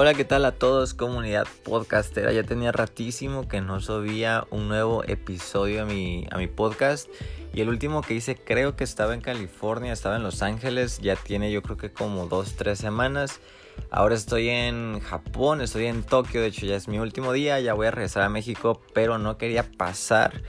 Hola, ¿qué tal a todos, comunidad podcastera? Ya tenía ratísimo que no subía un nuevo episodio a mi, a mi podcast. Y el último que hice creo que estaba en California, estaba en Los Ángeles, ya tiene yo creo que como dos, tres semanas. Ahora estoy en Japón, estoy en Tokio, de hecho ya es mi último día, ya voy a regresar a México, pero no quería pasar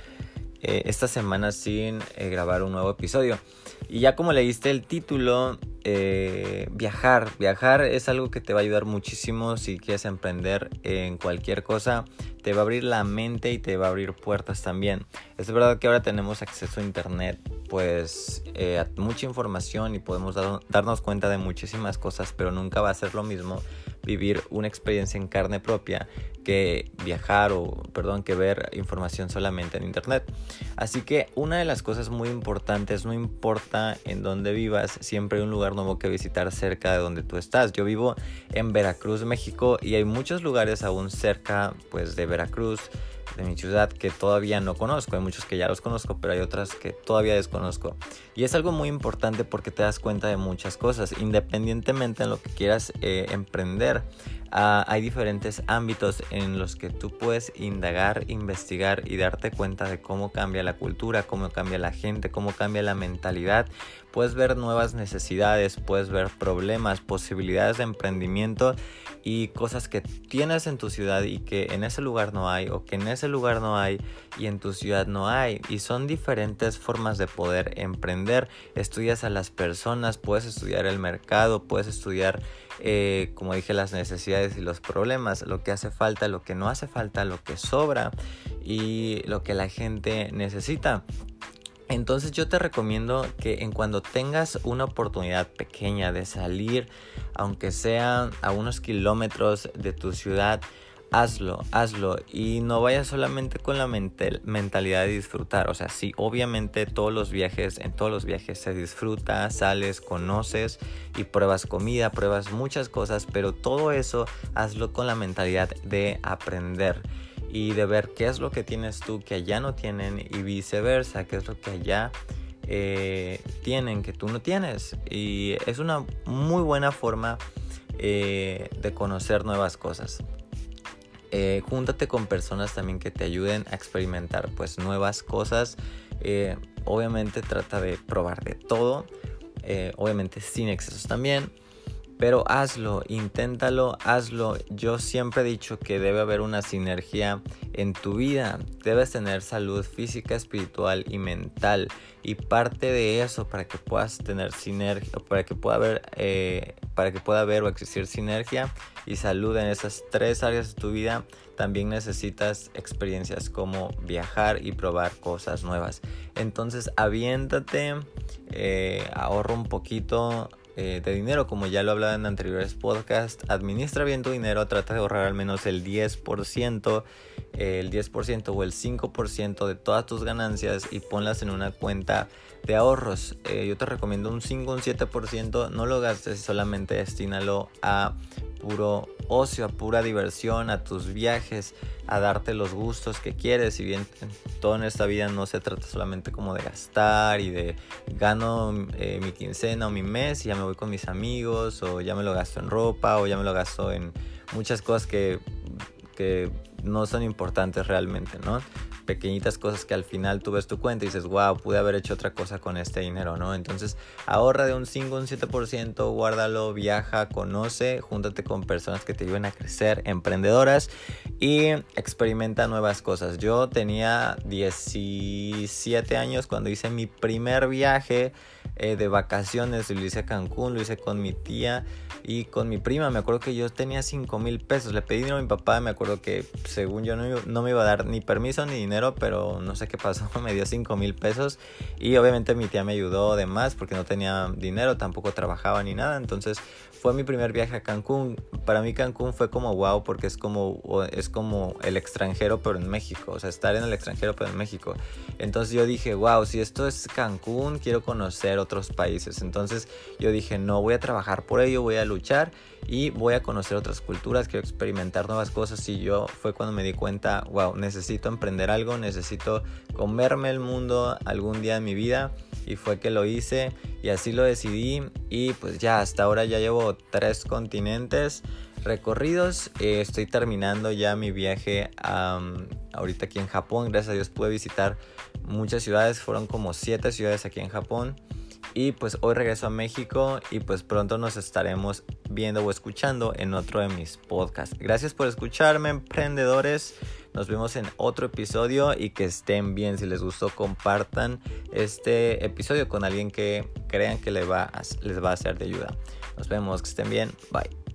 eh, esta semana sin eh, grabar un nuevo episodio. Y ya como leíste el título, eh, viajar. Viajar es algo que te va a ayudar muchísimo si quieres emprender en cualquier cosa. Te va a abrir la mente y te va a abrir puertas también. Es verdad que ahora tenemos acceso a internet, pues a mucha información y podemos darnos cuenta de muchísimas cosas, pero nunca va a ser lo mismo vivir una experiencia en carne propia viajar o, perdón, que ver información solamente en internet. Así que una de las cosas muy importantes, no importa en dónde vivas, siempre hay un lugar nuevo que visitar cerca de donde tú estás. Yo vivo en Veracruz, México, y hay muchos lugares aún cerca, pues, de Veracruz de mi ciudad que todavía no conozco. Hay muchos que ya los conozco, pero hay otras que todavía desconozco. Y es algo muy importante porque te das cuenta de muchas cosas, independientemente en lo que quieras eh, emprender. Ah, hay diferentes ámbitos en los que tú puedes indagar, investigar y darte cuenta de cómo cambia la cultura, cómo cambia la gente, cómo cambia la mentalidad. Puedes ver nuevas necesidades, puedes ver problemas, posibilidades de emprendimiento y cosas que tienes en tu ciudad y que en ese lugar no hay o que en ese lugar no hay y en tu ciudad no hay. Y son diferentes formas de poder emprender. Estudias a las personas, puedes estudiar el mercado, puedes estudiar eh, como dije, las necesidades y los problemas, lo que hace falta, lo que no hace falta, lo que sobra y lo que la gente necesita. Entonces yo te recomiendo que en cuando tengas una oportunidad pequeña de salir, aunque sea a unos kilómetros de tu ciudad, hazlo, hazlo y no vayas solamente con la mentalidad de disfrutar. O sea, sí, obviamente todos los viajes, en todos los viajes se disfruta, sales, conoces y pruebas comida, pruebas muchas cosas, pero todo eso hazlo con la mentalidad de aprender y de ver qué es lo que tienes tú que allá no tienen y viceversa, qué es lo que allá eh, tienen que tú no tienes. Y es una muy buena forma eh, de conocer nuevas cosas. Eh, júntate con personas también que te ayuden a experimentar pues nuevas cosas. Eh, obviamente trata de probar de todo. Eh, obviamente sin excesos también. Pero hazlo, inténtalo, hazlo. Yo siempre he dicho que debe haber una sinergia en tu vida. Debes tener salud física, espiritual y mental. Y parte de eso para que puedas tener sinergia, para que pueda haber, eh, para que pueda haber o existir sinergia y salud en esas tres áreas de tu vida, también necesitas experiencias como viajar y probar cosas nuevas. Entonces, aviéntate, eh, ahorra un poquito eh, de dinero, como ya lo hablaba en anteriores podcasts, administra bien tu dinero, trata de ahorrar al menos el 10%, el 10% o el 5% de todas tus ganancias y ponlas en una cuenta de ahorros. Eh, yo te recomiendo un 5, un 7%, no lo gastes, solamente destínalo a puro ocio, a pura diversión, a tus viajes, a darte los gustos que quieres. Si bien todo en esta vida no se trata solamente como de gastar y de gano eh, mi quincena o mi mes y ya me voy con mis amigos o ya me lo gasto en ropa o ya me lo gasto en muchas cosas que, que no son importantes realmente, ¿no? Pequeñitas cosas que al final tú ves tu cuenta y dices, wow, pude haber hecho otra cosa con este dinero, ¿no? Entonces ahorra de un 5 un 7%, guárdalo, viaja, conoce, júntate con personas que te ayuden a crecer, emprendedoras y experimenta nuevas cosas. Yo tenía 17 años cuando hice mi primer viaje eh, de vacaciones, lo hice a Cancún, lo hice con mi tía y con mi prima. Me acuerdo que yo tenía 5 mil pesos. Le pedí dinero a mi papá. Me acuerdo que según yo no, me iba a dar ni permiso ni dinero, pero no sé qué pasó. Me dio 5 mil pesos. Y obviamente mi tía me ayudó de más porque no tenía dinero, tampoco trabajaba ni nada. Entonces fue mi primer viaje a Cancún. Para mí Cancún fue como wow porque es como, es como el extranjero pero en México. O sea, estar en el extranjero pero en México. Entonces yo dije, wow, si esto es Cancún, quiero conocer otros países. Entonces yo dije, no, voy a trabajar por ello, voy a luchar y voy a conocer otras culturas, quiero experimentar nuevas cosas. Y yo fue cuando me di cuenta, wow, necesito emprender algo, necesito comerme el mundo algún día en mi vida y fue que lo hice y así lo decidí y pues ya hasta ahora ya llevo tres continentes recorridos. Eh, estoy terminando ya mi viaje ahorita aquí en Japón. Gracias a Dios pude visitar muchas ciudades. Fueron como siete ciudades aquí en Japón. Y pues hoy regreso a México y pues pronto nos estaremos viendo o escuchando en otro de mis podcasts. Gracias por escucharme, emprendedores. Nos vemos en otro episodio y que estén bien. Si les gustó, compartan este episodio con alguien que crean que les va a, les va a ser de ayuda. Nos vemos, que estén bien. Bye.